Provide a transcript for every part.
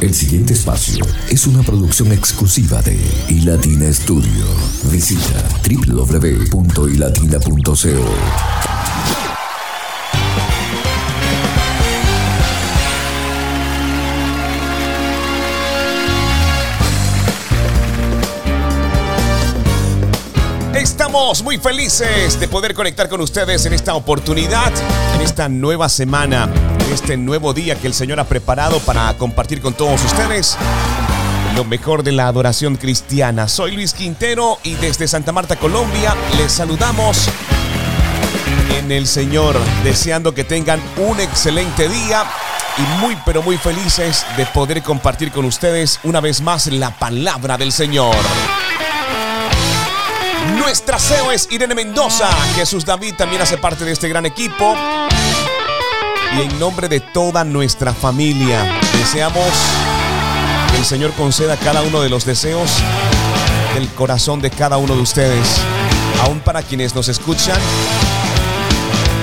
El siguiente espacio es una producción exclusiva de iLatina Studio. Visita www.ilatina.co. Estamos muy felices de poder conectar con ustedes en esta oportunidad, en esta nueva semana, este nuevo día que el Señor ha preparado para compartir con todos ustedes lo mejor de la adoración cristiana. Soy Luis Quintero y desde Santa Marta, Colombia, les saludamos en el Señor, deseando que tengan un excelente día y muy pero muy felices de poder compartir con ustedes una vez más la palabra del Señor. Nuestra CEO es Irene Mendoza. Jesús David también hace parte de este gran equipo. Y en nombre de toda nuestra familia, deseamos que el Señor conceda cada uno de los deseos del corazón de cada uno de ustedes. Aún para quienes nos escuchan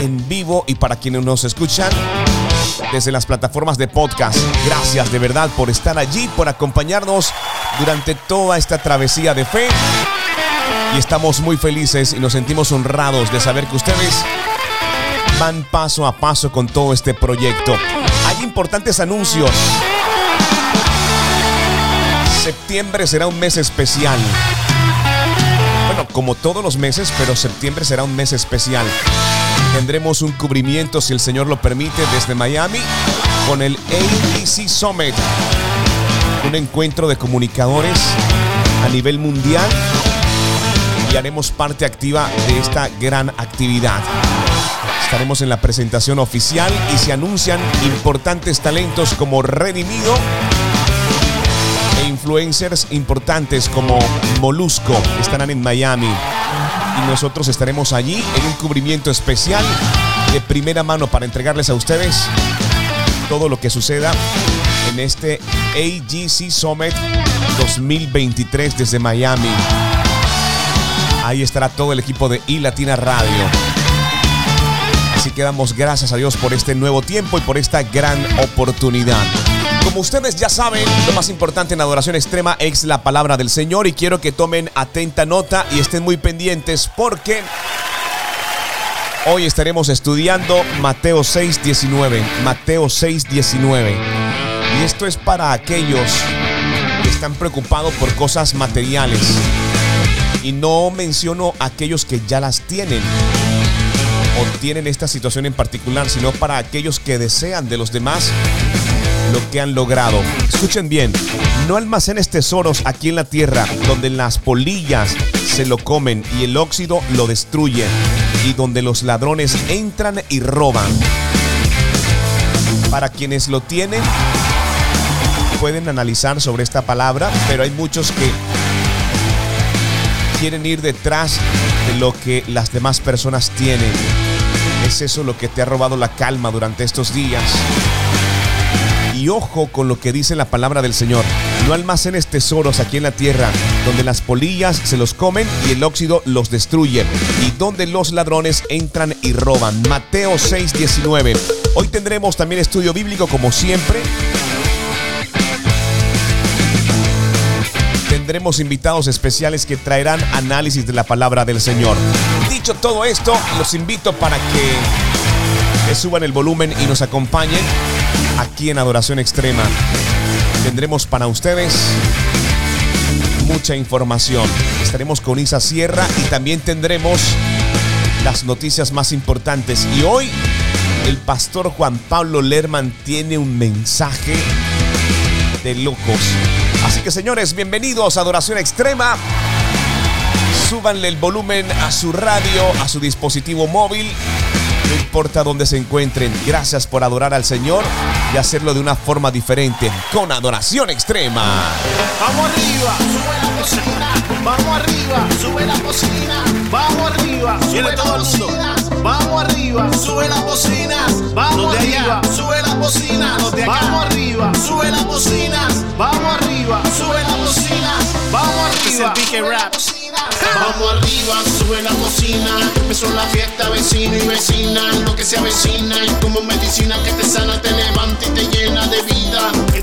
en vivo y para quienes nos escuchan desde las plataformas de podcast. Gracias de verdad por estar allí, por acompañarnos durante toda esta travesía de fe y estamos muy felices y nos sentimos honrados de saber que ustedes van paso a paso con todo este proyecto. Hay importantes anuncios. Septiembre será un mes especial. Bueno, como todos los meses, pero septiembre será un mes especial. Tendremos un cubrimiento, si el Señor lo permite, desde Miami con el ABC Summit. Un encuentro de comunicadores a nivel mundial y haremos parte activa de esta gran actividad. Estaremos en la presentación oficial y se anuncian importantes talentos como Redimido e influencers importantes como Molusco estarán en Miami. Y nosotros estaremos allí en un cubrimiento especial de primera mano para entregarles a ustedes todo lo que suceda en este AGC Summit 2023 desde Miami. Ahí estará todo el equipo de iLatina Radio. Así que damos gracias a Dios por este nuevo tiempo y por esta gran oportunidad. Como ustedes ya saben, lo más importante en adoración extrema es la palabra del Señor y quiero que tomen atenta nota y estén muy pendientes porque hoy estaremos estudiando Mateo 6:19. Mateo 6:19. Y esto es para aquellos que están preocupados por cosas materiales y no menciono aquellos que ya las tienen o tienen esta situación en particular, sino para aquellos que desean de los demás lo que han logrado. Escuchen bien, no almacenes tesoros aquí en la tierra donde las polillas se lo comen y el óxido lo destruye y donde los ladrones entran y roban. Para quienes lo tienen, pueden analizar sobre esta palabra, pero hay muchos que quieren ir detrás de lo que las demás personas tienen. ¿Es eso lo que te ha robado la calma durante estos días? Y ojo con lo que dice la palabra del Señor. No almacenes tesoros aquí en la tierra, donde las polillas se los comen y el óxido los destruye, y donde los ladrones entran y roban. Mateo 6:19. Hoy tendremos también estudio bíblico como siempre. tendremos invitados especiales que traerán análisis de la palabra del Señor. Todo esto, los invito para que, suban el volumen y nos acompañen aquí en Adoración Extrema. Tendremos para ustedes mucha información. Estaremos con Isa Sierra y también tendremos las noticias más importantes. Y hoy el pastor Juan Pablo Lerman tiene un mensaje de locos. Así que señores, bienvenidos a Adoración Extrema. Súbanle el volumen a su radio, a su dispositivo móvil. No importa dónde se encuentren, gracias por adorar al Señor y hacerlo de una forma diferente, con adoración extrema. Vamos arriba, sube la cocina. Vamos arriba, sube la cocina. Vamos arriba, sube la Vamos arriba, sube las bocinas. Vamos arriba, sube las bocinas. Vamos arriba, sube las bocinas. Vamos arriba, sube las bocinas. Vamos arriba, Vamos arriba, sube la cocina. Empezó la fiesta, vecino y vecina. Lo que se avecina y como medicina que te sana tenemos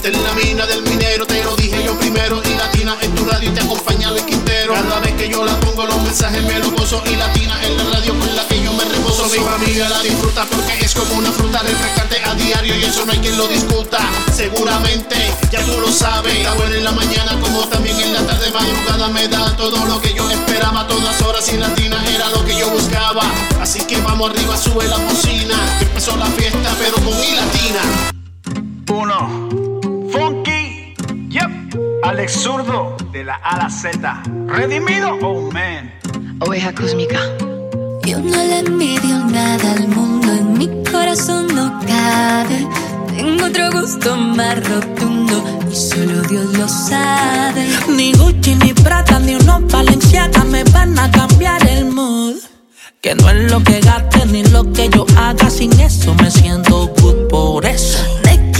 Esta es la mina del minero, te lo dije yo primero. Y latina en tu radio te acompaña el Quintero. Cada vez que yo la pongo, los mensajes me lo gozo. Y latina en la radio con la que me reposo. Mi familia la disfruta porque es como una fruta refrescante a diario. Y eso no hay quien lo discuta. Seguramente, ya tú lo sabes. Está bueno en la mañana como también en la tarde. Madrugada me da todo lo que yo esperaba. Todas horas y latina era lo que yo buscaba. Así que vamos arriba, sube la cocina. Que empezó la fiesta, pero con mi latina. Uno. Funky. Yep. Alex Zurdo. De la A a la Z. Redimido. Oh man. Oveja cósmica. Yo no le envidio nada al mundo, en mi corazón no cabe. Tengo otro gusto más rotundo y solo Dios lo sabe. Ni Gucci, ni Prada, ni unos Balenciaga me van a cambiar el mood. Que no es lo que gaste ni lo que yo haga, sin eso me siento good por eso. Me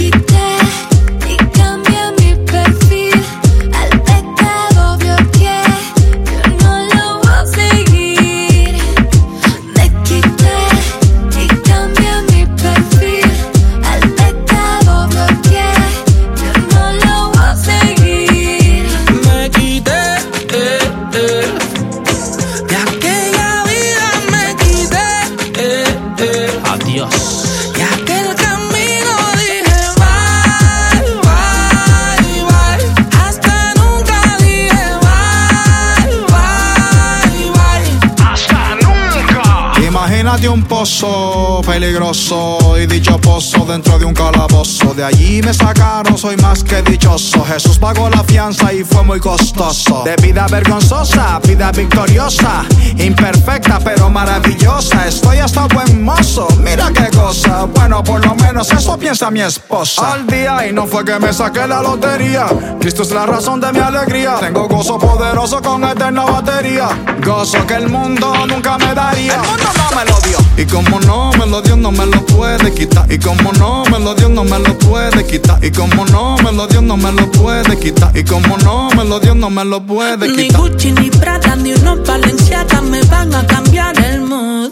peligroso y dicho pozo dentro de un calabozo. De allí me sacaron, soy más que dichoso. Jesús pagó la fianza y fue muy costoso. De vida vergonzosa, vida victoriosa. Imperfecta pero maravillosa. Estoy hasta buen mozo, mira qué cosa. Bueno, por lo menos eso piensa mi esposa. Al día y no fue que me saqué la lotería. Cristo es la razón de mi alegría. Tengo gozo poderoso con eterna batería. Gozo que el mundo nunca me daría. El mundo no me lo dio. Y como no me lo dio, no me lo puede quitar. Y como no me lo dio, no me lo puede quitar. Y como no me lo dio, no me lo puede quitar. Y como no me lo dio, no me lo puede Ni quitar. Gucci, ni Prada, ni unos Balenciaga me van a cambiar el mood.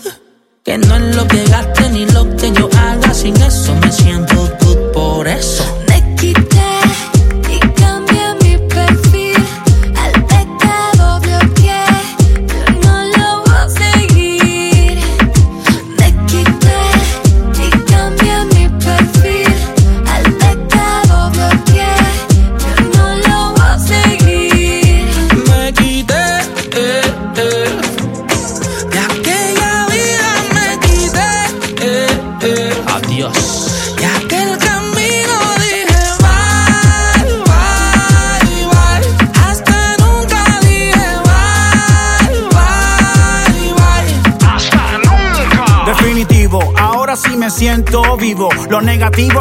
Que no es lo que gaste ni lo que yo haga, sin eso me siento good por eso. Me quité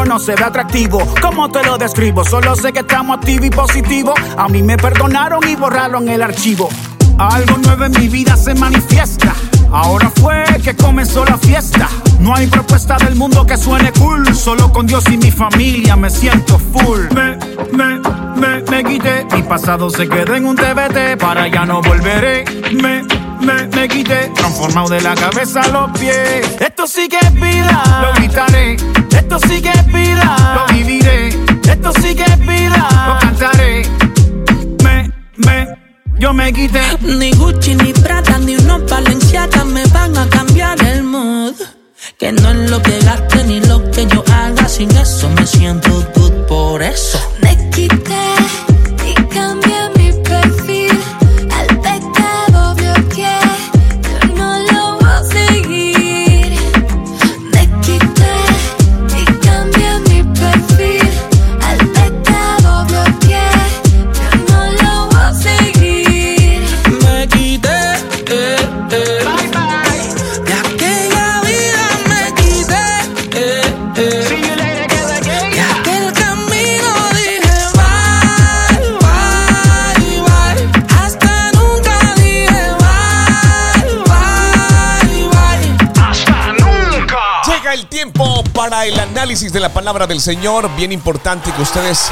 no se ve atractivo. ¿Cómo te lo describo? Solo sé que estamos activos y positivos. A mí me perdonaron y borraron el archivo. Algo nuevo en mi vida se manifiesta. Ahora fue que comenzó la fiesta. No hay propuesta del mundo que suene cool. Solo con Dios y mi familia me siento full. Me, me, me, me quité. Mi pasado se quedó en un TBT. Para ya no volveré. Me, me, me quité. Transformado de la cabeza a los pies. Esto sí que es vida. Lo gritaré. Esto sí que es vida. Lo viviré. Esto sí que es vida. Lo cantaré. Me, me, yo me quité. Ni Gucci, ni Prada, ni unos Balenciaga me van a cambiar el mood. Que no es lo que gaste ni lo que yo haga, sin eso me siento good por eso. Me quité análisis de la palabra del Señor. Bien importante que ustedes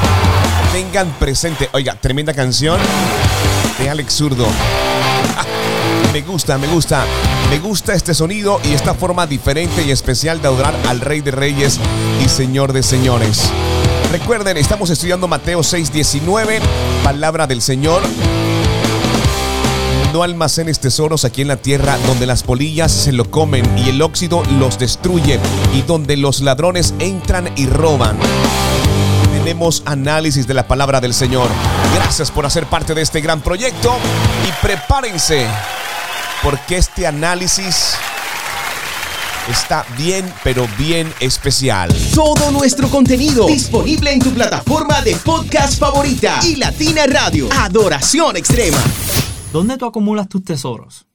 tengan presente. Oiga, tremenda canción de Alex Zurdo. Me gusta, me gusta. Me gusta este sonido y esta forma diferente y especial de adorar al Rey de Reyes y Señor de Señores. Recuerden, estamos estudiando Mateo 6:19, palabra del Señor. No almacenes tesoros aquí en la tierra donde las polillas se lo comen y el óxido los destruye y donde los ladrones entran y roban. Tenemos análisis de la palabra del Señor. Gracias por hacer parte de este gran proyecto y prepárense porque este análisis está bien, pero bien especial. Todo nuestro contenido disponible en tu plataforma de podcast favorita y Latina Radio. Adoración extrema. ¿Dónde tú acumulas tus tesoros?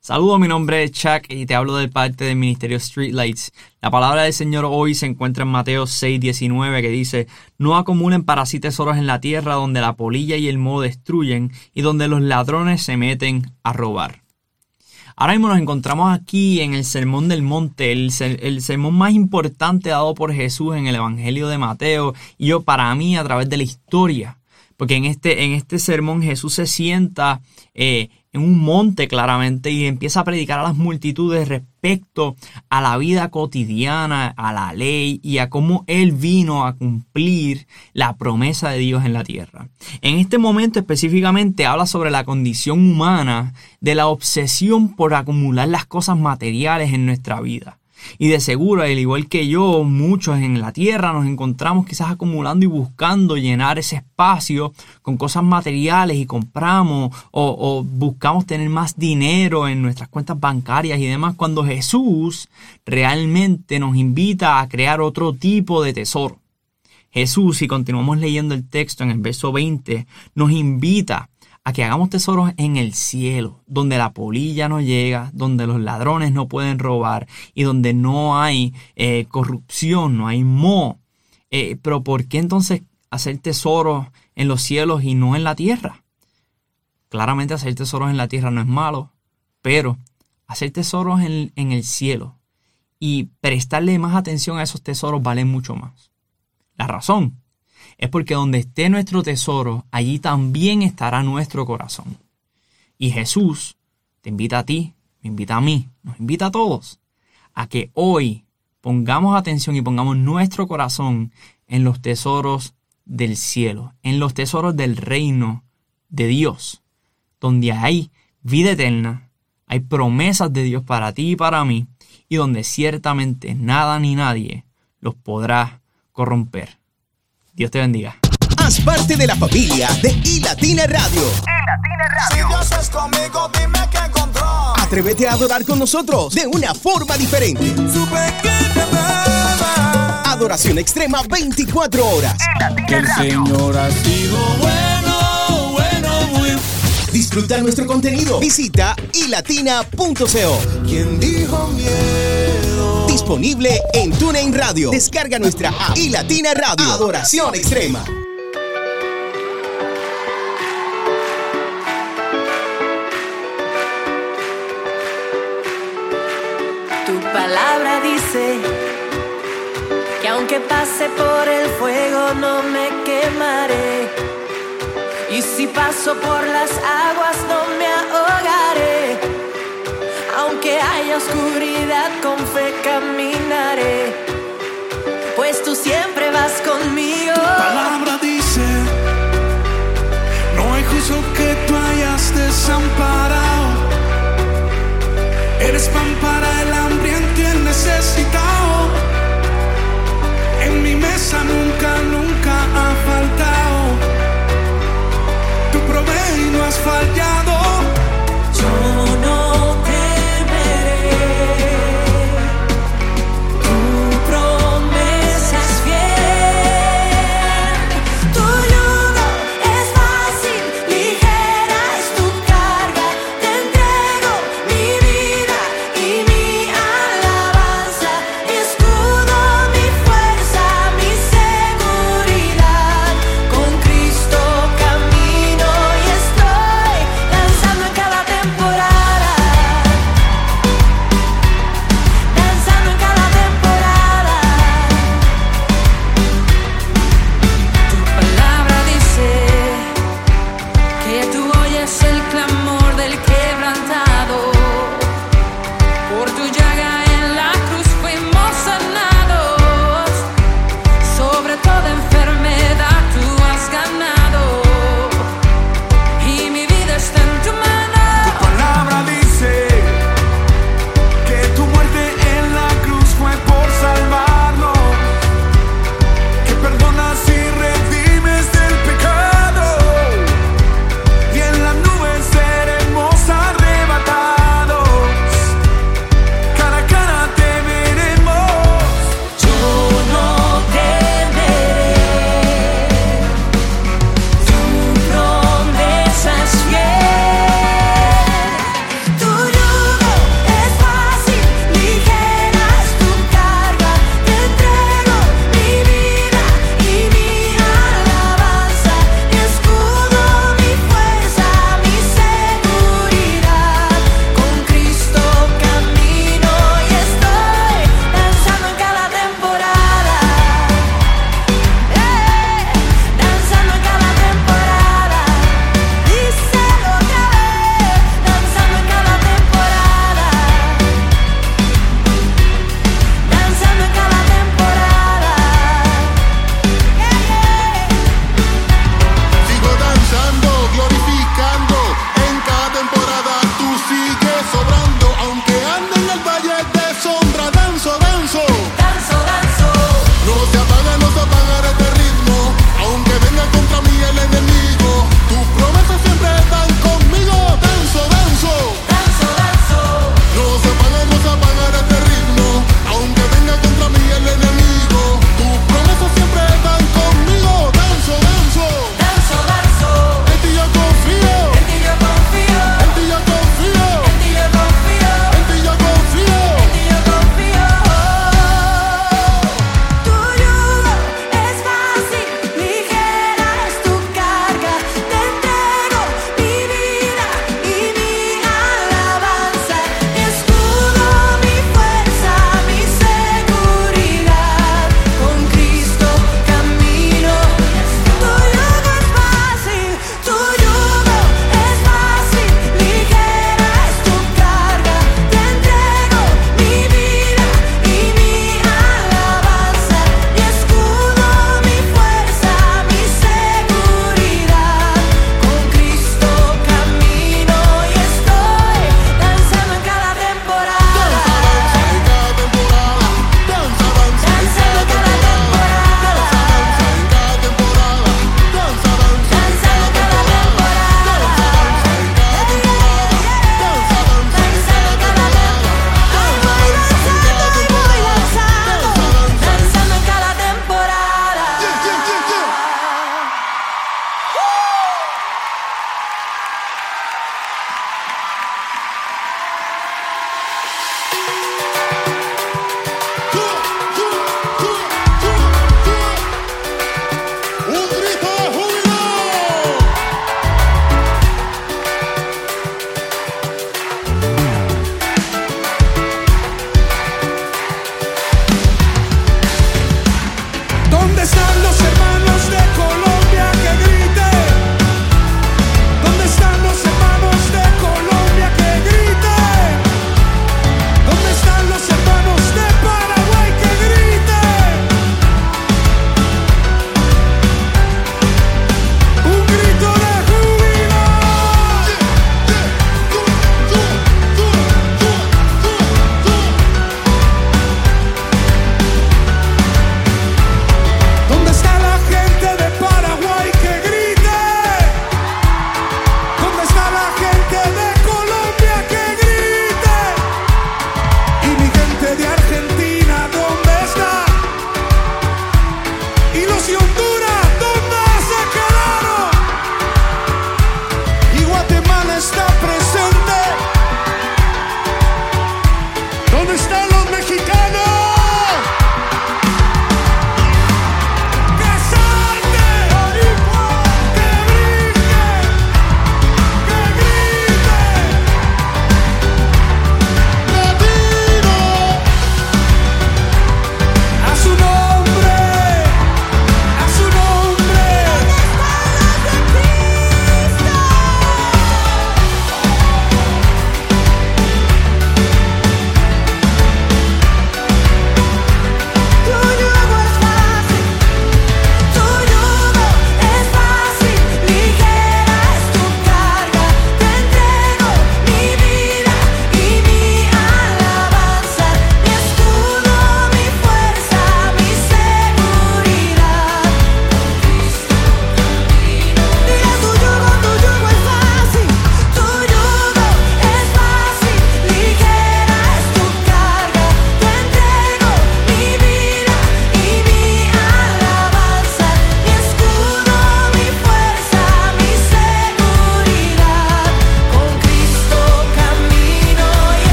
Saludos, mi nombre es Chuck y te hablo del parte del ministerio Streetlights. La palabra del Señor hoy se encuentra en Mateo 6:19 que dice, no acumulen para sí tesoros en la tierra donde la polilla y el moho destruyen y donde los ladrones se meten a robar. Ahora mismo nos encontramos aquí en el Sermón del Monte, el, el, sermón más importante dado por Jesús en el Evangelio de Mateo y yo para mí a través de la historia. Porque en este, en este sermón Jesús se sienta eh, en un monte claramente y empieza a predicar a las multitudes respecto a la vida cotidiana, a la ley y a cómo Él vino a cumplir la promesa de Dios en la tierra. En este momento específicamente habla sobre la condición humana de la obsesión por acumular las cosas materiales en nuestra vida. Y de seguro, al igual que yo, muchos en la tierra nos encontramos quizás acumulando y buscando llenar ese espacio con cosas materiales y compramos o, o, buscamos tener más dinero en nuestras cuentas bancarias y demás, cuando Jesús realmente nos invita a crear otro tipo de tesoro. Jesús, si continuamos leyendo el texto en el verso 20, nos invita a que hagamos tesoros en el cielo, donde la polilla no llega, donde los ladrones no pueden robar y donde no hay eh, corrupción, no hay mo. Eh, pero ¿por qué entonces hacer tesoros en los cielos y no en la tierra? Claramente hacer tesoros en la tierra no es malo, pero hacer tesoros en, en el cielo y prestarle más atención a esos tesoros vale mucho más. La razón es porque donde esté nuestro tesoro, allí también estará nuestro corazón. Y Jesús te invita a ti, me invita a mí, nos invita a todos a que hoy pongamos atención y pongamos nuestro corazón en los tesoros del cielo, en los tesoros del reino de Dios, donde hay vida eterna, hay promesas de Dios para ti y para mí, y donde ciertamente nada ni nadie los podrá corromper. Dios te bendiga. Haz parte de la familia de iLatina Radio. iLatina Radio. Si Dios es conmigo, dime que encontró. Atrévete a adorar con nosotros de una forma diferente. Su pequeña beba. Adoración extrema 24 horas. Que el Señor ha sido bueno, bueno, muy Disfruta nuestro contenido. Visita ilatina.co. ¿Quién dijo miedo? Disponible en TuneIn Radio. Descarga nuestra app y Latina Radio. Adoración extrema. Tu palabra dice que aunque pase por el fuego no me quemaré. Y si paso por las aguas no me ahogaré. Aunque haya oscuridad con fe caminaré. Pues tú siempre vas conmigo. palabra dice, no hay justo que tú hayas desamparado. Eres pan para el hambriento y el necesitado. En mi mesa nunca, nunca ha faltado. Tu provees y no has fallado.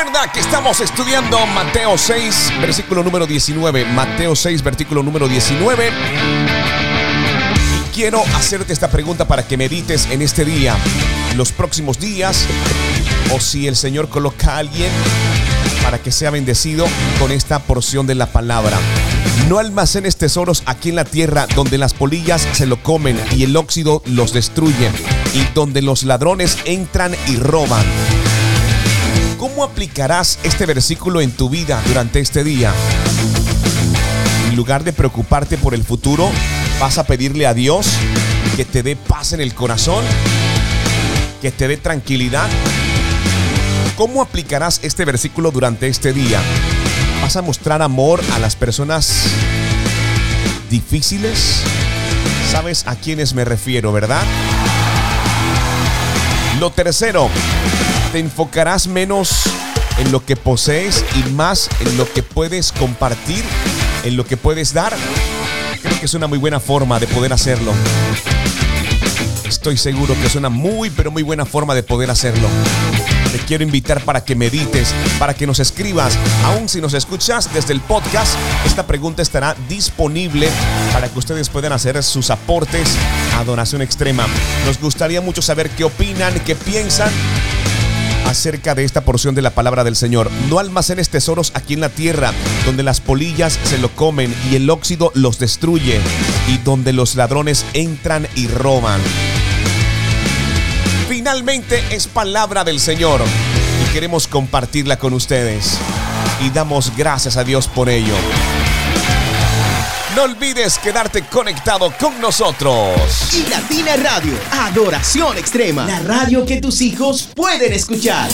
Recuerda que estamos estudiando Mateo 6, versículo número 19. Mateo 6, versículo número 19. Y quiero hacerte esta pregunta para que medites en este día, los próximos días, o si el Señor coloca a alguien para que sea bendecido con esta porción de la palabra. No almacenes tesoros aquí en la tierra donde las polillas se lo comen y el óxido los destruye y donde los ladrones entran y roban. ¿Cómo aplicarás este versículo en tu vida durante este día? En lugar de preocuparte por el futuro, vas a pedirle a Dios que te dé paz en el corazón, que te dé tranquilidad. ¿Cómo aplicarás este versículo durante este día? ¿Vas a mostrar amor a las personas difíciles? ¿Sabes a quiénes me refiero, verdad? Lo tercero, te enfocarás menos en lo que posees y más en lo que puedes compartir, en lo que puedes dar. Creo que es una muy buena forma de poder hacerlo. Estoy seguro que es una muy, pero muy buena forma de poder hacerlo. Te quiero invitar para que medites, para que nos escribas. Aún si nos escuchas desde el podcast, esta pregunta estará disponible para que ustedes puedan hacer sus aportes a donación extrema. Nos gustaría mucho saber qué opinan, qué piensan acerca de esta porción de la palabra del Señor. No almacenes tesoros aquí en la tierra, donde las polillas se lo comen y el óxido los destruye, y donde los ladrones entran y roban. Finalmente es palabra del Señor y queremos compartirla con ustedes. Y damos gracias a Dios por ello. No olvides quedarte conectado con nosotros. Y Latina Radio, Adoración Extrema, la radio que tus hijos pueden escuchar.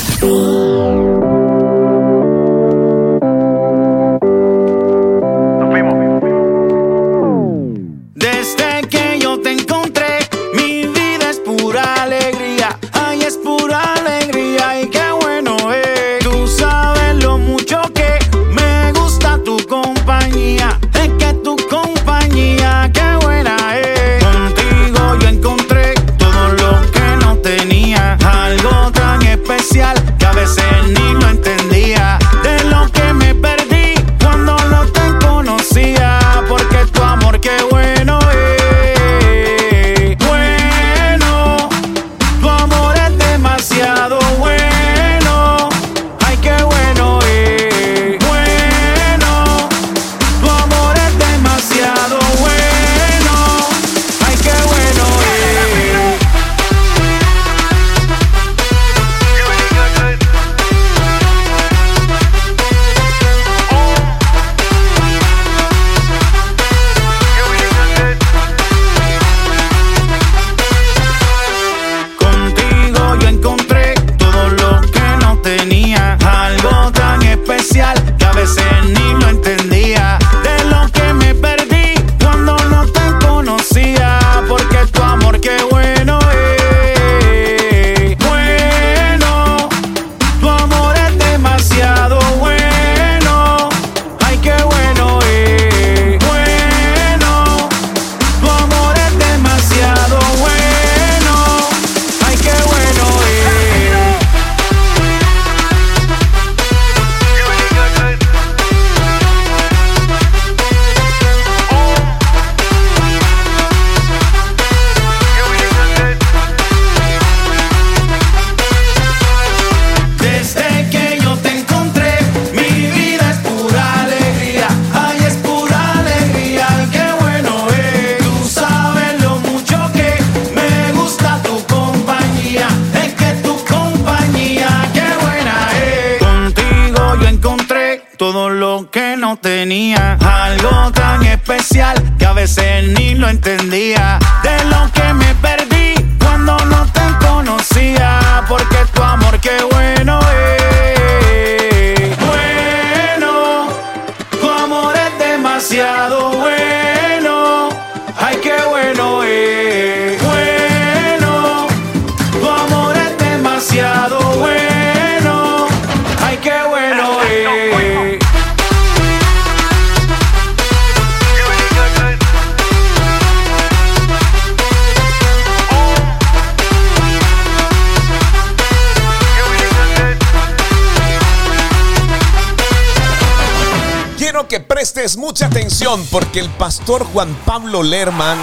Pastor Juan Pablo Lerman,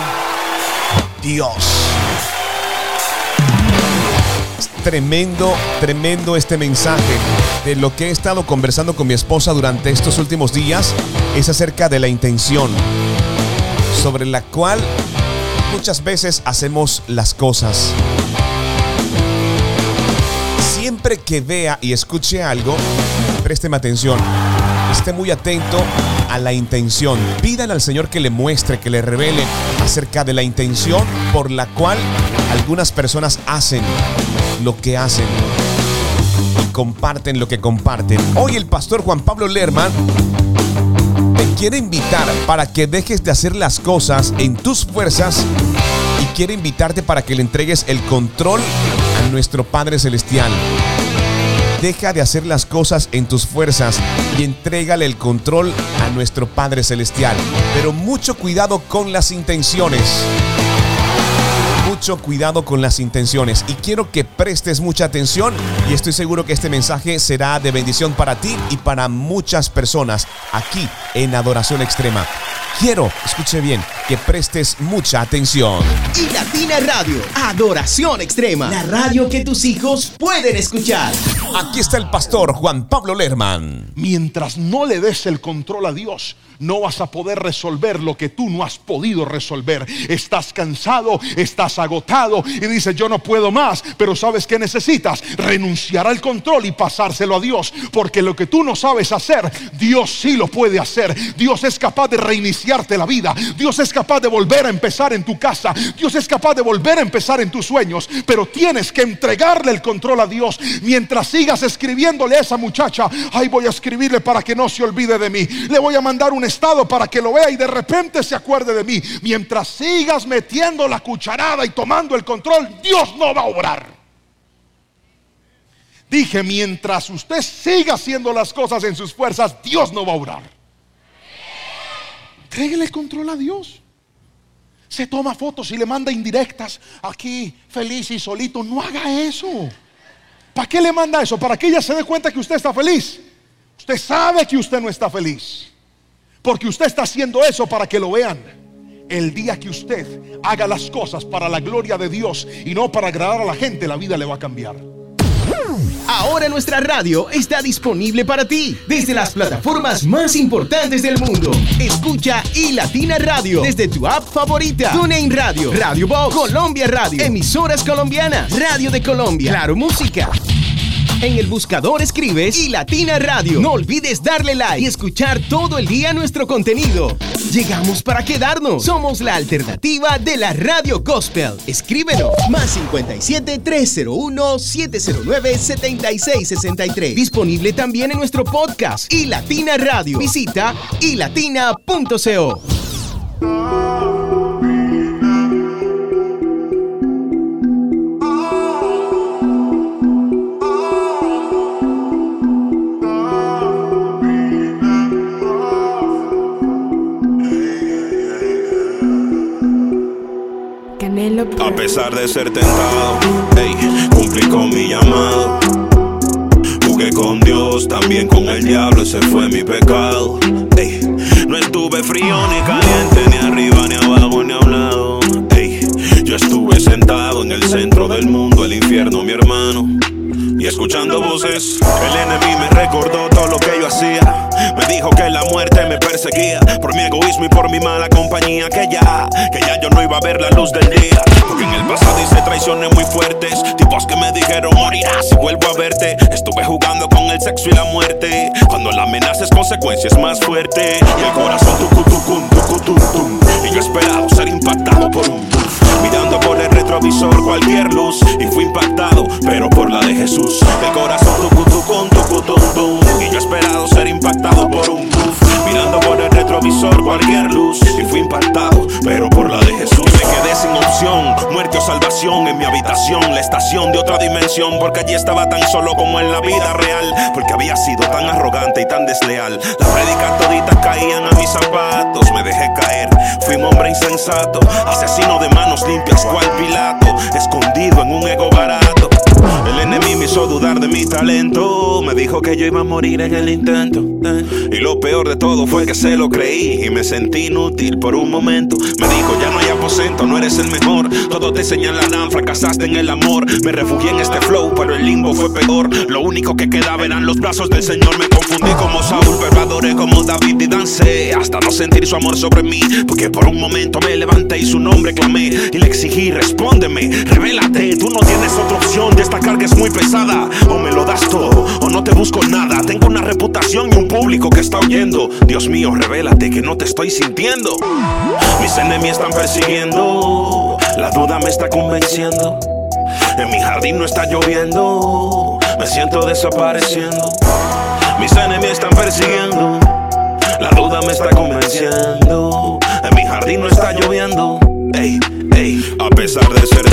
Dios. Tremendo, tremendo este mensaje. De lo que he estado conversando con mi esposa durante estos últimos días es acerca de la intención, sobre la cual muchas veces hacemos las cosas. Siempre que vea y escuche algo, présteme atención. Esté muy atento a la intención. Pidan al Señor que le muestre, que le revele acerca de la intención por la cual algunas personas hacen lo que hacen y comparten lo que comparten. Hoy el pastor Juan Pablo Lerman te quiere invitar para que dejes de hacer las cosas en tus fuerzas y quiere invitarte para que le entregues el control a nuestro Padre Celestial. Deja de hacer las cosas en tus fuerzas y entrégale el control a nuestro Padre Celestial. Pero mucho cuidado con las intenciones. Mucho cuidado con las intenciones y quiero que prestes mucha atención y estoy seguro que este mensaje será de bendición para ti y para muchas personas aquí en Adoración Extrema. Quiero, escuche bien, que prestes mucha atención. Y Latina Radio, Adoración Extrema, la radio que tus hijos pueden escuchar. Aquí está el pastor Juan Pablo Lerman. Mientras no le des el control a Dios, no vas a poder resolver lo que tú no has podido resolver. Estás cansado, estás agotado y dices, yo no puedo más, pero ¿sabes qué necesitas? Renunciar al control y pasárselo a Dios, porque lo que tú no sabes hacer, Dios sí lo puede hacer. Dios es capaz de reiniciarte la vida. Dios es capaz de volver a empezar en tu casa. Dios es capaz de volver a empezar en tus sueños, pero tienes que entregarle el control a Dios mientras sigas escribiéndole a esa muchacha. Ay, voy a escribirle para que no se olvide de mí. Le voy a mandar un estado para que lo vea y de repente se acuerde de mí. Mientras sigas metiendo la cucharada y tomando el control, Dios no va a obrar. Dije, mientras usted siga haciendo las cosas en sus fuerzas, Dios no va a obrar. Tréguele control a Dios. Se toma fotos y le manda indirectas aquí, feliz y solito. No haga eso. ¿Para qué le manda eso? Para que ella se dé cuenta que usted está feliz. Usted sabe que usted no está feliz. Porque usted está haciendo eso para que lo vean. El día que usted haga las cosas para la gloria de Dios y no para agradar a la gente, la vida le va a cambiar. Ahora nuestra radio está disponible para ti desde las plataformas más importantes del mundo. Escucha y Latina Radio desde tu app favorita. TuneIn Radio, Radio Box, Colombia Radio, emisoras colombianas, Radio de Colombia, Claro Música. En el buscador escribes y Latina Radio. No olvides darle like y escuchar todo el día nuestro contenido. Llegamos para quedarnos. Somos la alternativa de la radio gospel. Escríbenos. Más 57 301 709 7663. Disponible también en nuestro podcast y Latina Radio. Visita ilatina.co. A pesar de ser tentado, cumplí con mi llamado. Jugué con Dios, también con el diablo, ese fue mi pecado. No estuve frío ni caliente, ni arriba, ni abajo, ni a un lado. Yo estuve sentado en el centro del mundo, el infierno, mi hermano. Y escuchando voces, el enemigo me recordó todo lo que yo hacía. Me dijo que la muerte me perseguía por mi egoísmo y por mi mala compañía. Que ya, que ya yo no iba a ver la luz del día. Porque en el pasado hice traiciones muy fuertes. Tipos que me dijeron morirás si vuelvo a verte. Estuve jugando con el sexo y la muerte. Cuando la amenaza es consecuencia es más fuerte. Y el corazón tucu tucum, tucu tum tum. Y yo esperaba ser impactado por un Mirando por el retrovisor cualquier luz y fui impactado, pero por la de Jesús. El corazón tucu tucum, tucu tum tum. Y yo esperado ser impactado por un buff. Mirando por el retrovisor cualquier luz y fui impactado, pero por la de Jesús. Me quedé sin opción, muerte o salvación en mi habitación, la estación de otra dimensión, porque allí estaba tan solo como en la vida real, porque había sido tan arrogante y tan desleal. Las prédicas toditas caían a mis zapatos, me dejé caer, fui un hombre insensato, asesino de manos limpias, cual Pilato, escondido en un ego barato. El enemigo me hizo dudar de mi talento. Me dijo que yo iba a morir en el intento. Y lo peor de todo fue que se lo creí y me sentí inútil por un momento. Me dijo, ya no hay aposento, no eres el mejor. Todos te señalarán, fracasaste en el amor. Me refugié en este flow, pero el limbo fue peor. Lo único que quedaba eran los brazos del Señor. Me confundí como Saúl, pero adoré como David y dancé. Hasta no sentir su amor sobre mí. Porque por un momento me levanté y su nombre clamé. Y le exigí, respóndeme, revélate. Tú no tienes otra opción, esta carga es muy pesada. O me lo das todo, o no te busco nada. Tengo una reputación y un público que está oyendo. Dios mío, revélate que no te estoy sintiendo. Mis enemigos están persiguiendo. La duda me está convenciendo. En mi jardín no está lloviendo. Me siento desapareciendo. Mis enemigos están persiguiendo. La duda me está convenciendo. En mi jardín no está lloviendo. Ey, ey, a pesar de ser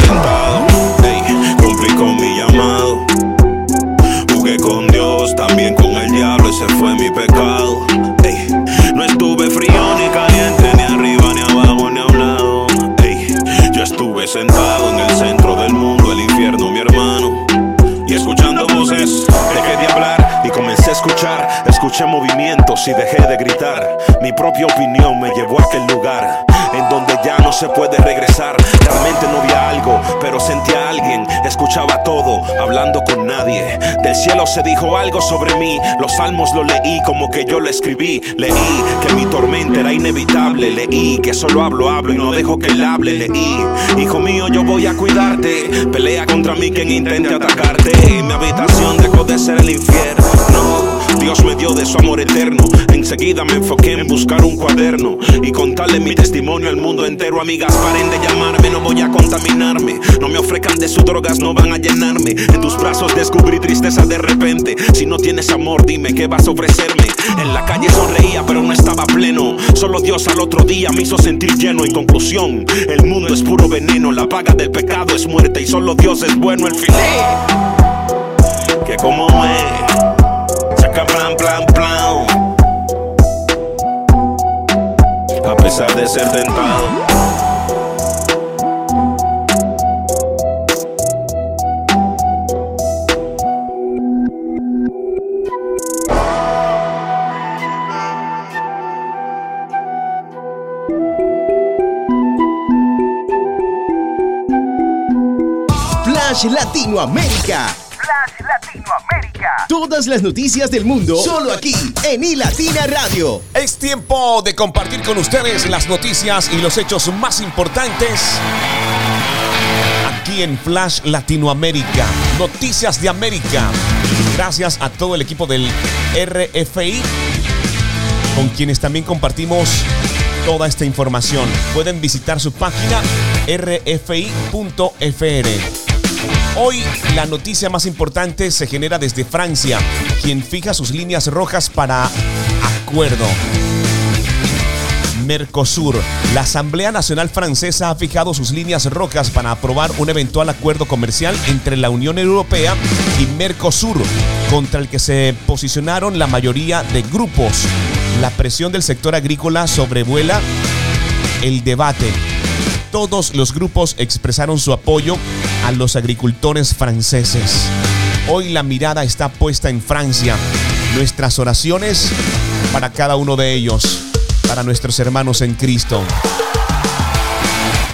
Del cielo se dijo algo sobre mí. Los salmos lo leí como que yo lo escribí. Leí que mi tormenta era inevitable. Leí que solo hablo, hablo y no dejo que él hable. Leí, hijo mío, yo voy a cuidarte. Pelea contra mí quien intente atacarte. Mi habitación dejó de ser el infierno. Dios me dio de su amor eterno. Enseguida me enfoqué en buscar un cuaderno y contarle mi testimonio al mundo entero. Amigas, paren de llamarme, no voy a contaminarme. No me ofrezcan de sus drogas, no van a llenarme. En tus brazos descubrí tristeza de repente. Si no tienes amor, dime qué vas a ofrecerme. En la calle sonreía, pero no estaba pleno. Solo Dios al otro día me hizo sentir lleno. En conclusión, el mundo es puro veneno. La paga del pecado es muerte y solo Dios es bueno. El filé, que como es, plan, plan, plan. A pesar de ser tentado. Latinoamérica. Todas las noticias del mundo solo aquí en iLatina Radio. Es tiempo de compartir con ustedes las noticias y los hechos más importantes aquí en Flash Latinoamérica. Noticias de América. Gracias a todo el equipo del RFI con quienes también compartimos toda esta información. Pueden visitar su página rfi.fr. Hoy la noticia más importante se genera desde Francia, quien fija sus líneas rojas para acuerdo. Mercosur. La Asamblea Nacional Francesa ha fijado sus líneas rojas para aprobar un eventual acuerdo comercial entre la Unión Europea y Mercosur, contra el que se posicionaron la mayoría de grupos. La presión del sector agrícola sobrevuela el debate. Todos los grupos expresaron su apoyo a los agricultores franceses. Hoy la mirada está puesta en Francia. Nuestras oraciones para cada uno de ellos, para nuestros hermanos en Cristo.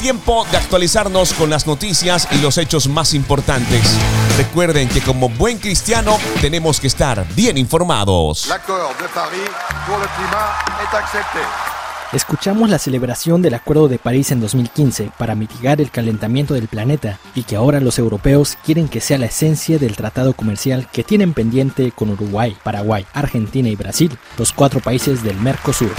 Tiempo de actualizarnos con las noticias y los hechos más importantes. Recuerden que como buen cristiano tenemos que estar bien informados. L'accord de Paris pour le climat est accepté. Escuchamos la celebración del Acuerdo de París en 2015 para mitigar el calentamiento del planeta y que ahora los europeos quieren que sea la esencia del tratado comercial que tienen pendiente con Uruguay, Paraguay, Argentina y Brasil, los cuatro países del Mercosur.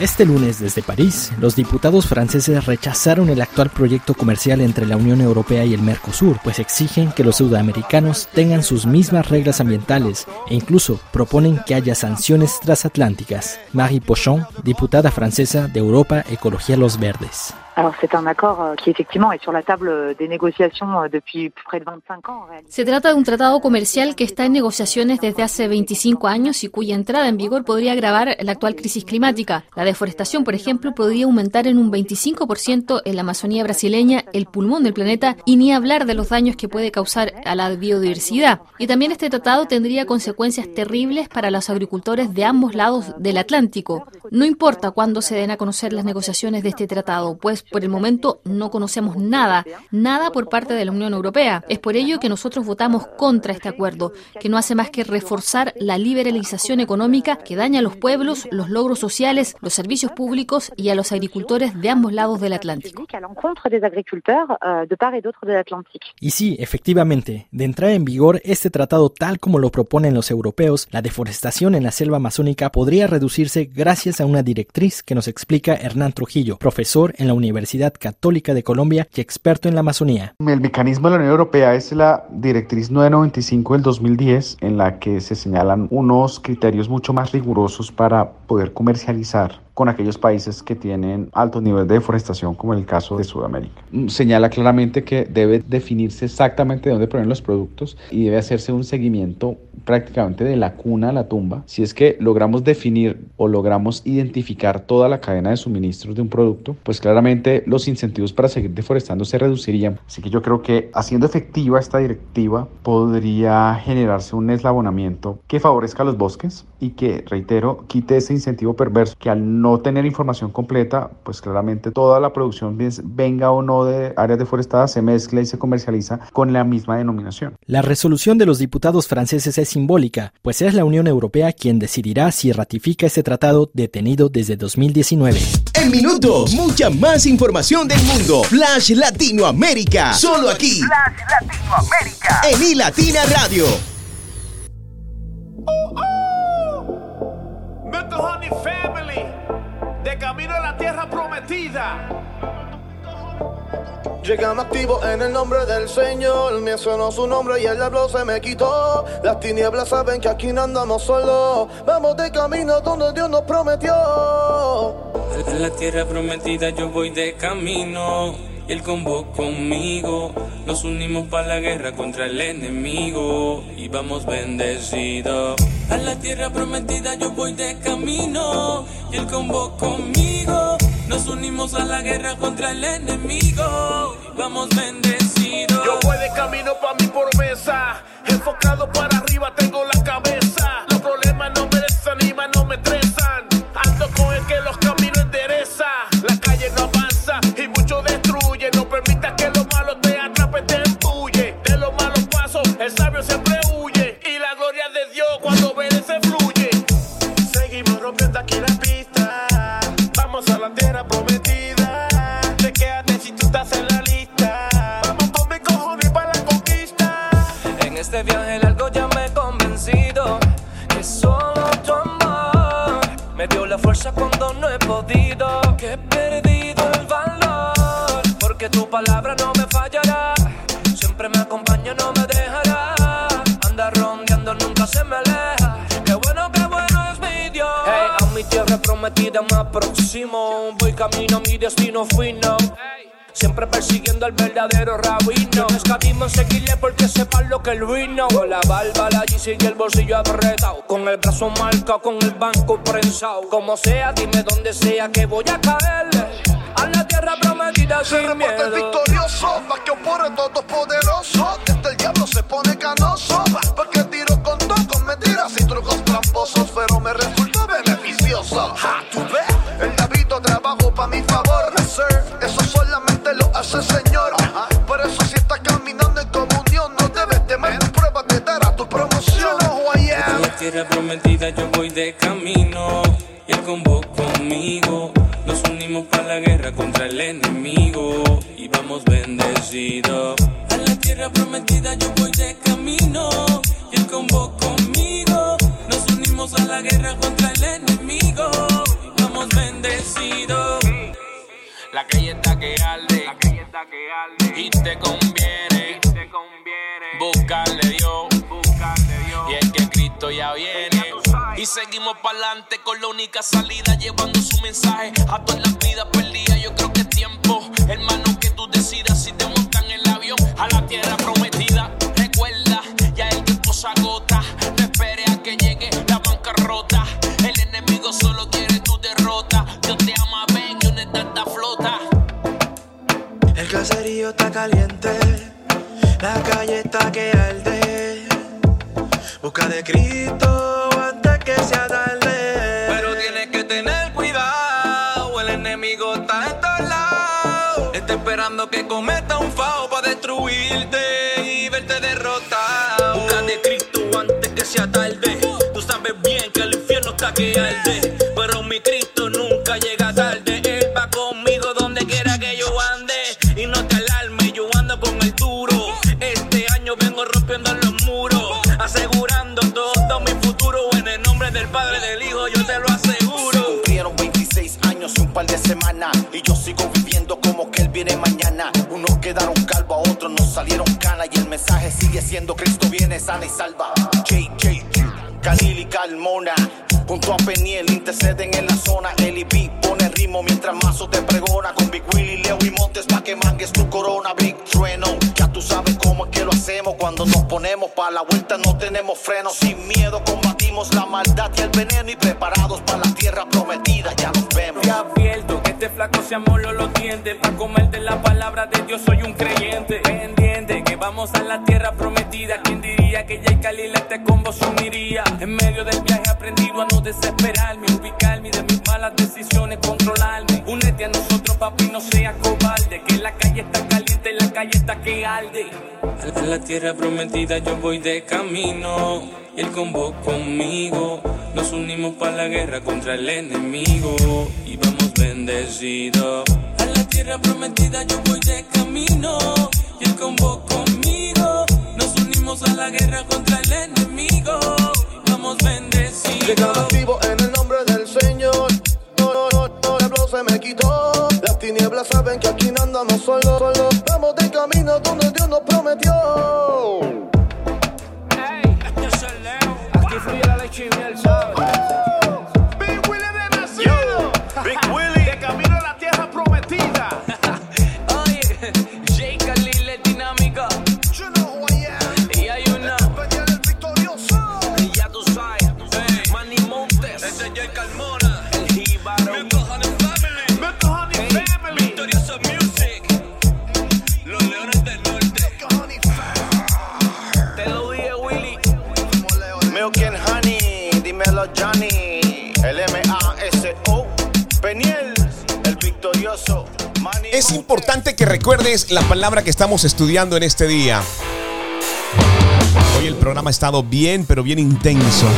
Este lunes desde París, los diputados franceses rechazaron el actual proyecto comercial entre la Unión Europea y el Mercosur, pues exigen que los sudamericanos tengan sus mismas reglas ambientales e incluso proponen que haya sanciones transatlánticas. Marie Pochon, diputada francesa de Europa Ecología Los Verdes. Euh, euh, euh, depuis près de 25 ans en réalité. Se trata de un tratado comercial que está en negociaciones desde hace 25 años y cuya entrada en vigor podría agravar la actual crisis climática. La deforestación, por ejemplo, podría aumentar en un 25% en la Amazonía brasileña, el pulmón del planeta, y ni hablar de los daños que puede causar a la biodiversidad. Y también este tratado tendría consecuencias terribles para los agricultores de ambos lados del Atlántico. No importa cuándo se den a conocer las negociaciones de este tratado, pues por el momento no conocemos nada, nada por parte de la Unión Europea. Es por ello que nosotros votamos contra este acuerdo, que no hace más que reforzar la liberalización económica que daña a los pueblos, los logros sociales, los servicios públicos y a los agricultores de ambos lados del Atlántico. euh. Y sí, efectivamente, de entrar en vigor este tratado tal como lo proponen los europeos, la deforestación en la selva amazónica podría reducirse gracias a una directriz que nos explica Hernán Trujillo, profesor en la Universidad Católica de Colombia y experto en la Amazonía. El mecanismo de la Unión Europea es la directriz 995 del 2010 en la que se señalan unos criterios mucho más rigurosos para poder comercializar con aquellos países que tienen alto nivel de deforestación, como en el caso de Sudamérica. Mm, Señala claramente que debe definirse exactamente de dónde provienen los productos y debe hacerse un seguimiento prácticamente de la cuna a la tumba. Si es que logramos definir o logramos identificar toda la cadena de suministros de un producto, pues claramente los incentivos para seguir deforestando se reducirían. Así que yo creo que haciendo efectiva esta directiva podría generarse un eslabonamiento que favorezca a los bosques y que, reitero, quite ese incentivo perverso que al no tener información completa, pues claramente toda la producción, venga o no de áreas deforestadas, se mezcla y se comercializa con la misma denominación. La resolución de los diputados franceses es simbólica, pues es la Unión Europea quien decidirá si ratifica este tratado detenido desde 2019. En minutos, mucha más información del mundo. Flash Latinoamérica. Solo aquí. Flash Latinoamérica. En iLatina Radio. Honey Family, de camino a la tierra prometida. Llegamos activos en el nombre del Señor. Me sonó su nombre y el diablo se me quitó. Las tinieblas saben que aquí no andamos solos. Vamos de camino donde Dios nos prometió. A la tierra prometida yo voy de camino y el combo conmigo. Nos unimos para la guerra contra el enemigo y vamos bendecidos. A la tierra prometida yo voy de camino y el combo conmigo. Nos unimos a la guerra contra el enemigo y vamos bendecidos. Yo voy de camino pa' mi promesa. Enfocado para arriba, tengo este viaje largo ya me he convencido que solo tu amor me dio la fuerza cuando no he podido. Que he perdido el valor porque tu palabra no me fallará. Siempre me acompaña, no me dejará. Anda rondeando, nunca se me aleja. Qué bueno, qué bueno es mi Dios. Hey, a mi tierra prometida me aproximo. Voy camino a mi destino fino. Siempre persiguiendo al verdadero rabino. No escatimo en seguirle porque sepan lo que el vino. Con la barba, la GC y el bolsillo apretado. Con el brazo marcado, con el banco prensado. Como sea, dime dónde sea que voy a caerle. A la tierra prometida Se sin reporta el miedo. victorioso, más que opone todopoderoso. Desde el diablo se pone canoso, porque tiro con todo, con mentiras y trucos tramposos, pero me resultó beneficioso. Ja, el Señor. Por eso si estás caminando en comunión, no debes temer. Prueba te dará tu promoción. A la tierra prometida yo voy de camino y el combo conmigo. Nos unimos para la guerra contra el enemigo y vamos bendecidos. A la tierra prometida yo voy de camino y el combo conmigo. Nos unimos a la guerra contra el enemigo y vamos bendecidos. La calle está que arde, y te conviene, buscarle Dios, y es que Cristo ya viene. Y seguimos para adelante con la única salida, llevando su mensaje a todas las vidas perdidas. Yo creo que es tiempo Hermano, que tú decidas si te montan el avión a la tierra prometida. Recuerda, ya el tiempo se agota. No espere a que llegue la bancarrota. El enemigo solo quiere El caserío está caliente, la calle está que arde. Busca de Cristo antes que sea tarde. Pero tienes que tener cuidado, el enemigo está en todos lados. Está esperando que cometa un fao para destruirte y verte derrotado. Busca de Cristo antes que sea tarde. Tú sabes bien que el infierno está que arde. Interceden en la zona. Eli B pone ritmo mientras Mazo te pregona. Con Big Willy, Leo y Montes pa' que mangues tu corona. Big Trueno, ya tú sabes cómo es que lo hacemos. Cuando nos ponemos pa' la vuelta no tenemos freno. Sin miedo combatimos la maldad y el veneno. Y preparados para la tierra prometida, ya nos vemos. Te advierto que este flaco se amoló los dientes Pa' comerte la palabra de Dios soy un creyente. Pendiente que vamos a la tierra prometida. ¿Quién diría que Jay Khalil este combo se uniría? En medio del viaje aprendido a no desesperarme A la tierra prometida yo voy de camino y el combo conmigo Nos unimos para la guerra contra el enemigo Y vamos bendecidos A la tierra prometida yo voy de camino Y el combo conmigo Nos unimos a la guerra contra el enemigo Y vamos bendecidos Llegamos vivo en el nombre del Señor. No, no, no, el se me quitó. Las tinieblas saben que aquí no andamos solos. Solo. Es importante que recuerdes la palabra que estamos estudiando en este día. Hoy el programa ha estado bien, pero bien intenso.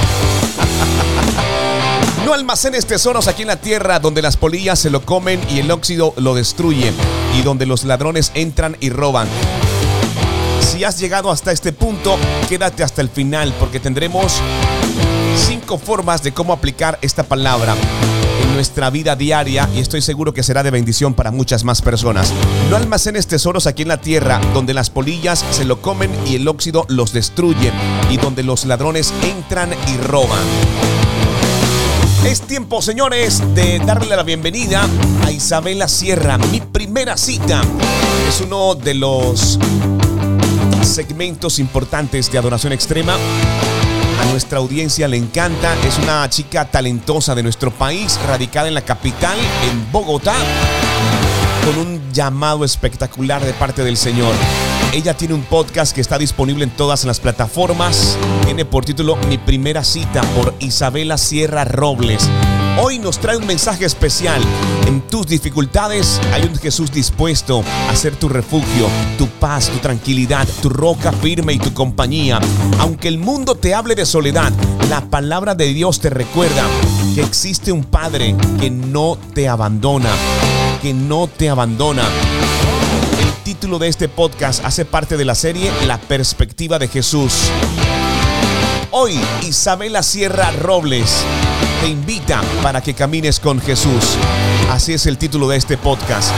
No almacenes tesoros aquí en la tierra donde las polillas se lo comen y el óxido lo destruye y donde los ladrones entran y roban. Si has llegado hasta este punto, quédate hasta el final porque tendremos cinco formas de cómo aplicar esta palabra nuestra vida diaria y estoy seguro que será de bendición para muchas más personas. No almacenes tesoros aquí en la tierra donde las polillas se lo comen y el óxido los destruye y donde los ladrones entran y roban. Es tiempo, señores, de darle la bienvenida a Isabela Sierra, mi primera cita. Es uno de los segmentos importantes de Adoración Extrema. A nuestra audiencia le encanta. Es una chica talentosa de nuestro país, radicada en la capital, en Bogotá, con un llamado espectacular de parte del Señor. Ella tiene un podcast que está disponible en todas las plataformas. Tiene por título Mi primera cita por Isabela Sierra Robles. Hoy nos trae un mensaje especial. En tus dificultades hay un Jesús dispuesto a ser tu refugio, tu paz, tu tranquilidad, tu roca firme y tu compañía. Aunque el mundo te hable de soledad, la palabra de Dios te recuerda que existe un Padre que no te abandona, que no te abandona. El título de este podcast hace parte de la serie La perspectiva de Jesús. Hoy Isabela Sierra Robles te invita para que camines con Jesús. Así es el título de este podcast.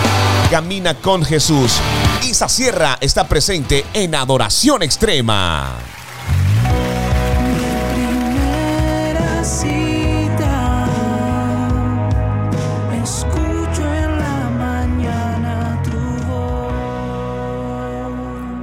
Camina con Jesús. Isa Sierra está presente en Adoración Extrema.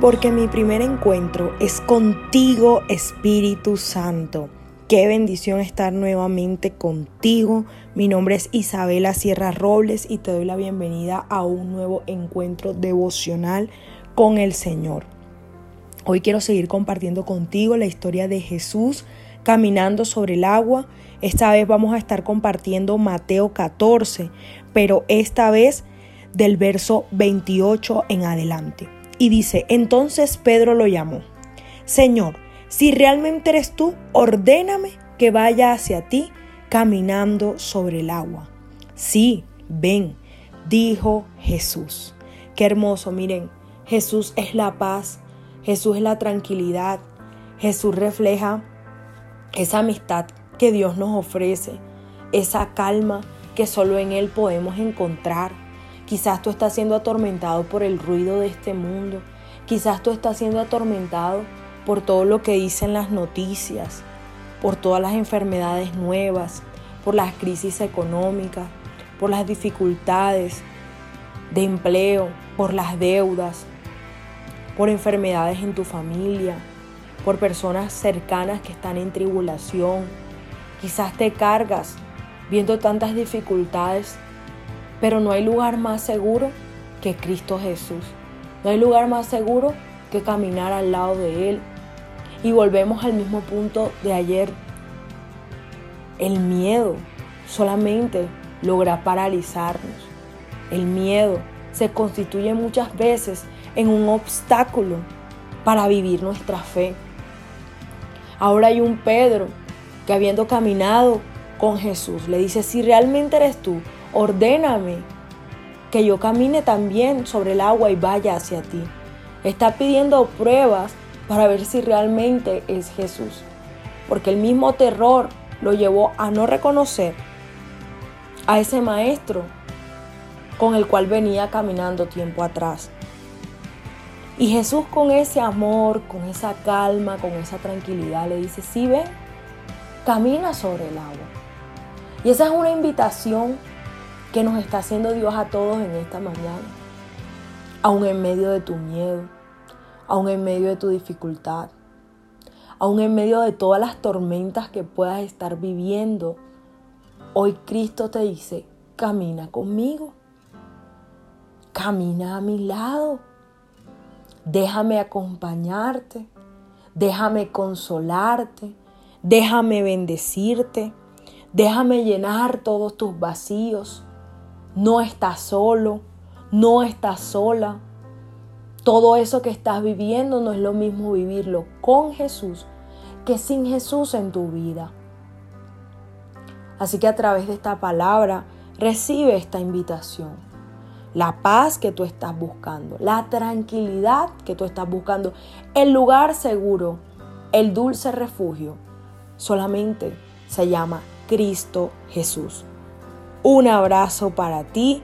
porque mi primer encuentro es contigo, Espíritu Santo. Qué bendición estar nuevamente contigo. Mi nombre es Isabela Sierra Robles y te doy la bienvenida a un nuevo encuentro devocional con el Señor. Hoy quiero seguir compartiendo contigo la historia de Jesús caminando sobre el agua. Esta vez vamos a estar compartiendo Mateo 14, pero esta vez del verso 28 en adelante. Y dice, entonces Pedro lo llamó, Señor, si realmente eres tú, ordéname que vaya hacia ti caminando sobre el agua. Sí, ven, dijo Jesús. Qué hermoso, miren, Jesús es la paz, Jesús es la tranquilidad, Jesús refleja esa amistad que Dios nos ofrece, esa calma que solo en Él podemos encontrar. Quizás tú estás siendo atormentado por el ruido de este mundo, quizás tú estás siendo atormentado por todo lo que dicen las noticias, por todas las enfermedades nuevas, por las crisis económicas, por las dificultades de empleo, por las deudas, por enfermedades en tu familia, por personas cercanas que están en tribulación. Quizás te cargas viendo tantas dificultades, pero no hay lugar más seguro que Cristo Jesús. No hay lugar más seguro que caminar al lado de Él. Y volvemos al mismo punto de ayer. El miedo solamente logra paralizarnos. El miedo se constituye muchas veces en un obstáculo para vivir nuestra fe. Ahora hay un Pedro que habiendo caminado con Jesús le dice, si realmente eres tú, ordéname que yo camine también sobre el agua y vaya hacia ti. Está pidiendo pruebas para ver si realmente es Jesús. Porque el mismo terror lo llevó a no reconocer a ese maestro con el cual venía caminando tiempo atrás. Y Jesús con ese amor, con esa calma, con esa tranquilidad le dice, sí ven, camina sobre el agua. Y esa es una invitación que nos está haciendo Dios a todos en esta mañana. Aún en medio de tu miedo, aún en medio de tu dificultad, aún en medio de todas las tormentas que puedas estar viviendo, hoy Cristo te dice, camina conmigo, camina a mi lado, déjame acompañarte, déjame consolarte, déjame bendecirte, déjame llenar todos tus vacíos. No estás solo, no estás sola. Todo eso que estás viviendo no es lo mismo vivirlo con Jesús que sin Jesús en tu vida. Así que a través de esta palabra recibe esta invitación. La paz que tú estás buscando, la tranquilidad que tú estás buscando, el lugar seguro, el dulce refugio, solamente se llama Cristo Jesús. Un abrazo para ti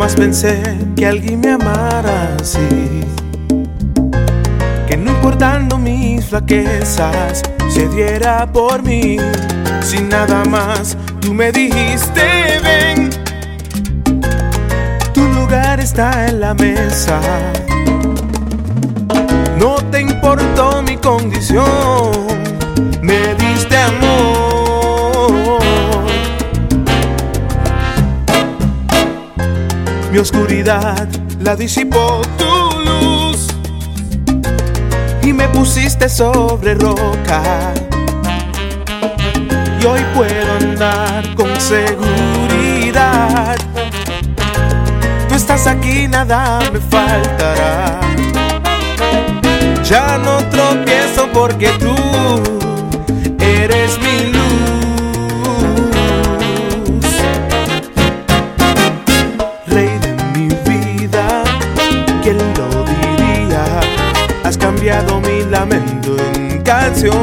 Jamás pensé que alguien me amara así. Que no importando mis flaquezas, se diera por mí. Sin nada más, tú me dijiste, ven. Tu lugar está en la mesa. No te importó mi condición, me diste amor. Mi oscuridad la disipó tu luz y me pusiste sobre roca. Y hoy puedo andar con seguridad. Tú estás aquí, nada me faltará. Ya no tropiezo porque tú eres mi mi lamento en canción.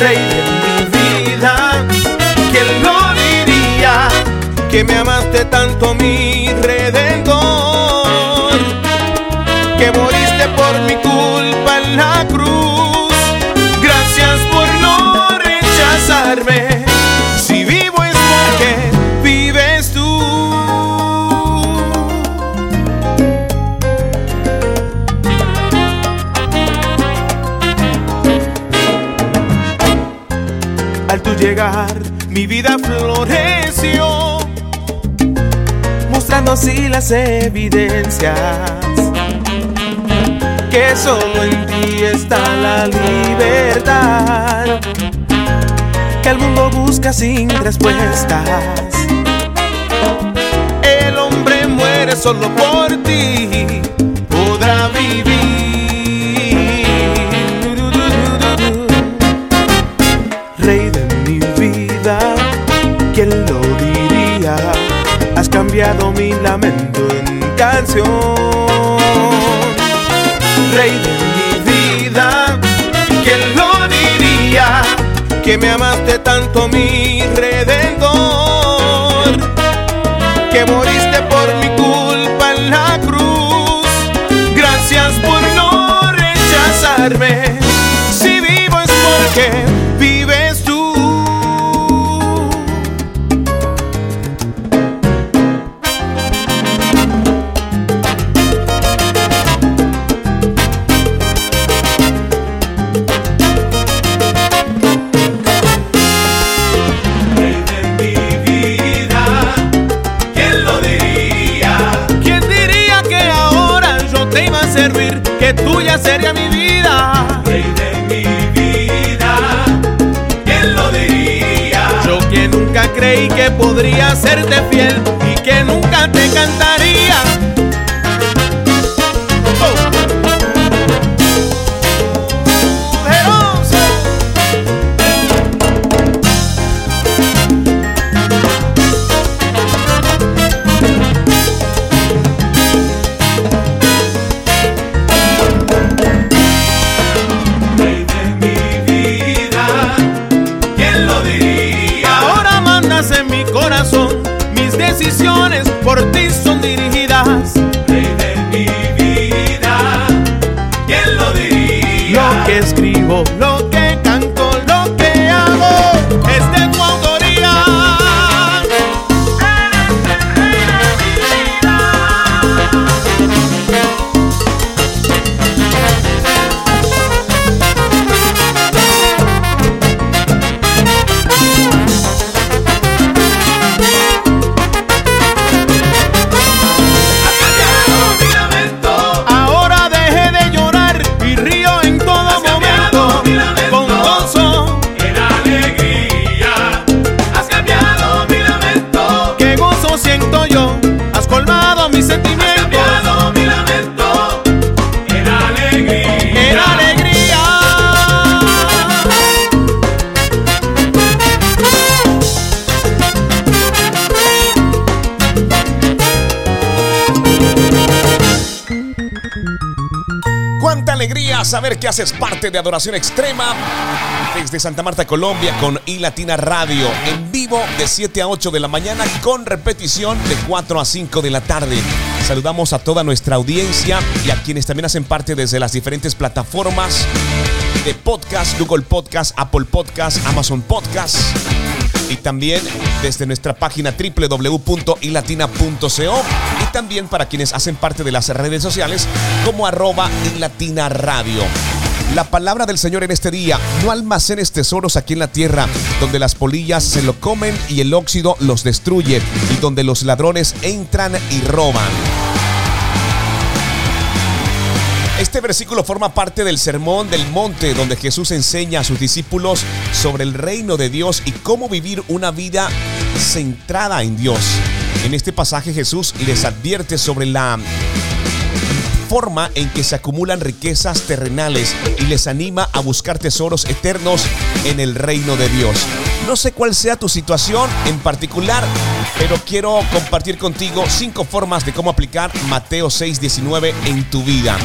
Rey de mi vida, ¿quién lo diría? Que me amaste tanto, mi redentor, que moriste por mi culpa vida floreció, mostrando así las evidencias que solo en ti está la libertad, que el mundo busca sin respuestas. El hombre muere solo por ti, cambiado mi lamento en canción. Rey de mi vida, ¿quién lo diría? Que me amaste tanto, mi redentor, que moriste por mi culpa en la cruz. Gracias por no rechazarme. Si vivo es porque que nunca Cuánta alegría saber que haces parte de Adoración Extrema desde Santa Marta, Colombia, con iLatina Radio, en vivo de 7 a 8 de la mañana, con repetición de 4 a 5 de la tarde. Saludamos a toda nuestra audiencia y a quienes también hacen parte desde las diferentes plataformas de podcast, Google Podcast, Apple Podcast, Amazon Podcast y también desde nuestra página www.ilatina.co y también para quienes hacen parte de las redes sociales como arroba ilatina radio. La palabra del Señor en este día, no almacenes tesoros aquí en la tierra, donde las polillas se lo comen y el óxido los destruye, y donde los ladrones entran y roban. Este versículo forma parte del Sermón del Monte, donde Jesús enseña a sus discípulos sobre el reino de Dios y cómo vivir una vida centrada en Dios. En este pasaje Jesús les advierte sobre la forma en que se acumulan riquezas terrenales y les anima a buscar tesoros eternos en el reino de Dios. No sé cuál sea tu situación en particular, pero quiero compartir contigo cinco formas de cómo aplicar Mateo 6:19 en tu vida.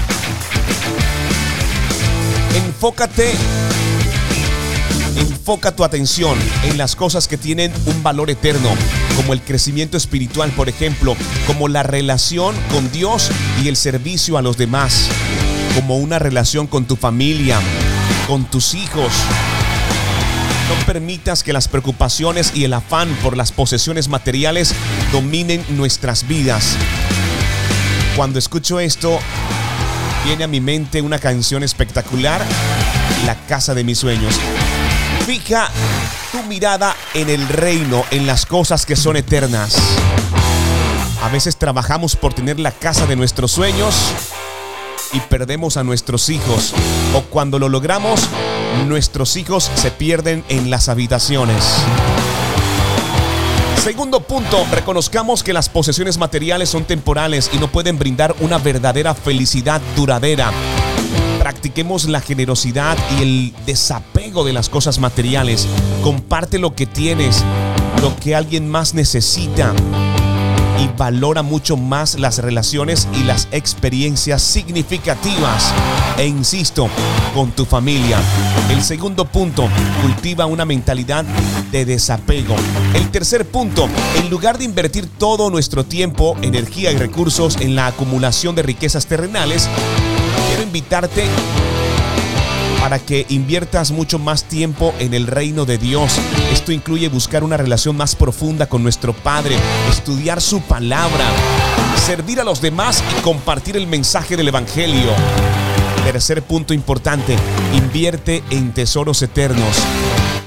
Enfócate Enfoca tu atención en las cosas que tienen un valor eterno, como el crecimiento espiritual, por ejemplo, como la relación con Dios y el servicio a los demás, como una relación con tu familia, con tus hijos. No permitas que las preocupaciones y el afán por las posesiones materiales dominen nuestras vidas. Cuando escucho esto, viene a mi mente una canción espectacular, La casa de mis sueños. Fija tu mirada en el reino, en las cosas que son eternas. A veces trabajamos por tener la casa de nuestros sueños y perdemos a nuestros hijos. O cuando lo logramos, nuestros hijos se pierden en las habitaciones. Segundo punto, reconozcamos que las posesiones materiales son temporales y no pueden brindar una verdadera felicidad duradera practiquemos la generosidad y el desapego de las cosas materiales. Comparte lo que tienes, lo que alguien más necesita y valora mucho más las relaciones y las experiencias significativas. E insisto, con tu familia. El segundo punto, cultiva una mentalidad de desapego. El tercer punto, en lugar de invertir todo nuestro tiempo, energía y recursos en la acumulación de riquezas terrenales, quiero invitarte para que inviertas mucho más tiempo en el reino de Dios. Esto incluye buscar una relación más profunda con nuestro Padre, estudiar su palabra, servir a los demás y compartir el mensaje del Evangelio. Tercer punto importante, invierte en tesoros eternos.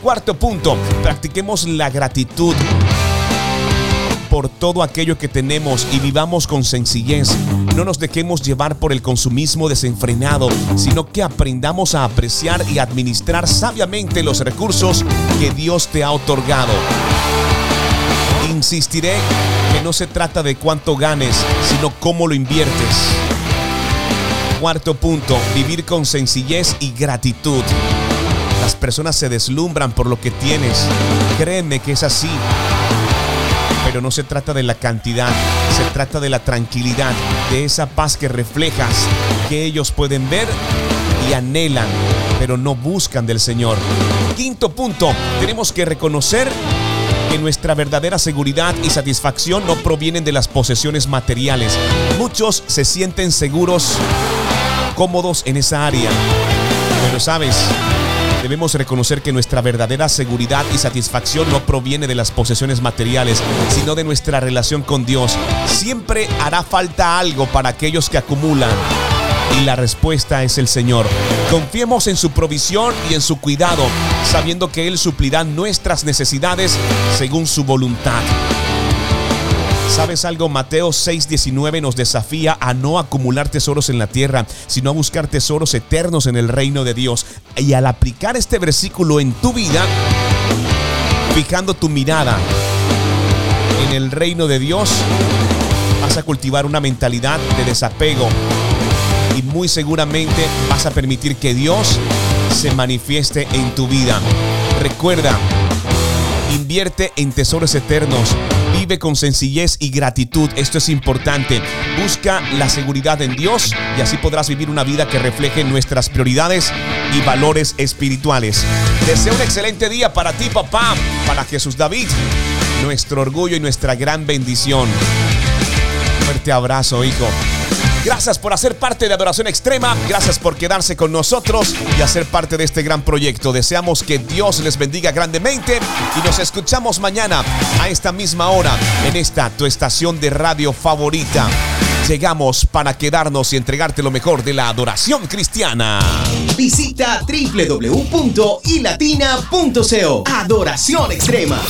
Cuarto punto, practiquemos la gratitud por todo aquello que tenemos y vivamos con sencillez. No nos dejemos llevar por el consumismo desenfrenado, sino que aprendamos a apreciar y administrar sabiamente los recursos que Dios te ha otorgado. Insistiré que no se trata de cuánto ganes, sino cómo lo inviertes. Cuarto punto, vivir con sencillez y gratitud. Las personas se deslumbran por lo que tienes. Créeme que es así pero no se trata de la cantidad, se trata de la tranquilidad, de esa paz que reflejas, que ellos pueden ver y anhelan, pero no buscan del Señor. Quinto punto, tenemos que reconocer que nuestra verdadera seguridad y satisfacción no provienen de las posesiones materiales. Muchos se sienten seguros, cómodos en esa área, pero sabes, Debemos reconocer que nuestra verdadera seguridad y satisfacción no proviene de las posesiones materiales, sino de nuestra relación con Dios. Siempre hará falta algo para aquellos que acumulan. Y la respuesta es el Señor. Confiemos en su provisión y en su cuidado, sabiendo que Él suplirá nuestras necesidades según su voluntad. ¿Sabes algo? Mateo 6:19 nos desafía a no acumular tesoros en la tierra, sino a buscar tesoros eternos en el reino de Dios. Y al aplicar este versículo en tu vida, fijando tu mirada en el reino de Dios, vas a cultivar una mentalidad de desapego y muy seguramente vas a permitir que Dios se manifieste en tu vida. Recuerda, invierte en tesoros eternos Vive con sencillez y gratitud. Esto es importante. Busca la seguridad en Dios y así podrás vivir una vida que refleje nuestras prioridades y valores espirituales. Deseo un excelente día para ti, papá, para Jesús David, nuestro orgullo y nuestra gran bendición. Fuerte abrazo, hijo. Gracias por hacer parte de Adoración Extrema. Gracias por quedarse con nosotros y hacer parte de este gran proyecto. Deseamos que Dios les bendiga grandemente y nos escuchamos mañana a esta misma hora en esta tu estación de radio favorita. Llegamos para quedarnos y entregarte lo mejor de la adoración cristiana. Visita www.ilatina.co. Adoración Extrema.